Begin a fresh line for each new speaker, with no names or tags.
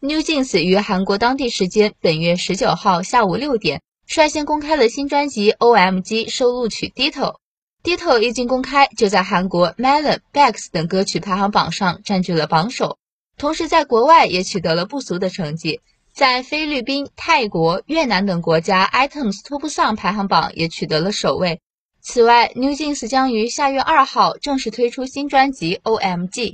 New Jeans 于韩国当地时间本月十九号下午六点率先公开了新专辑《O.M.G》收录曲《Ditto》。Ditto 一经公开，就在韩国 Melon、Bex 等歌曲排行榜上占据了榜首，同时在国外也取得了不俗的成绩，在菲律宾、泰国、越南等国家 iTunes Top Song 排行榜也取得了首位。此外，New Jeans 将于下月二号正式推出新专辑《O.M.G》。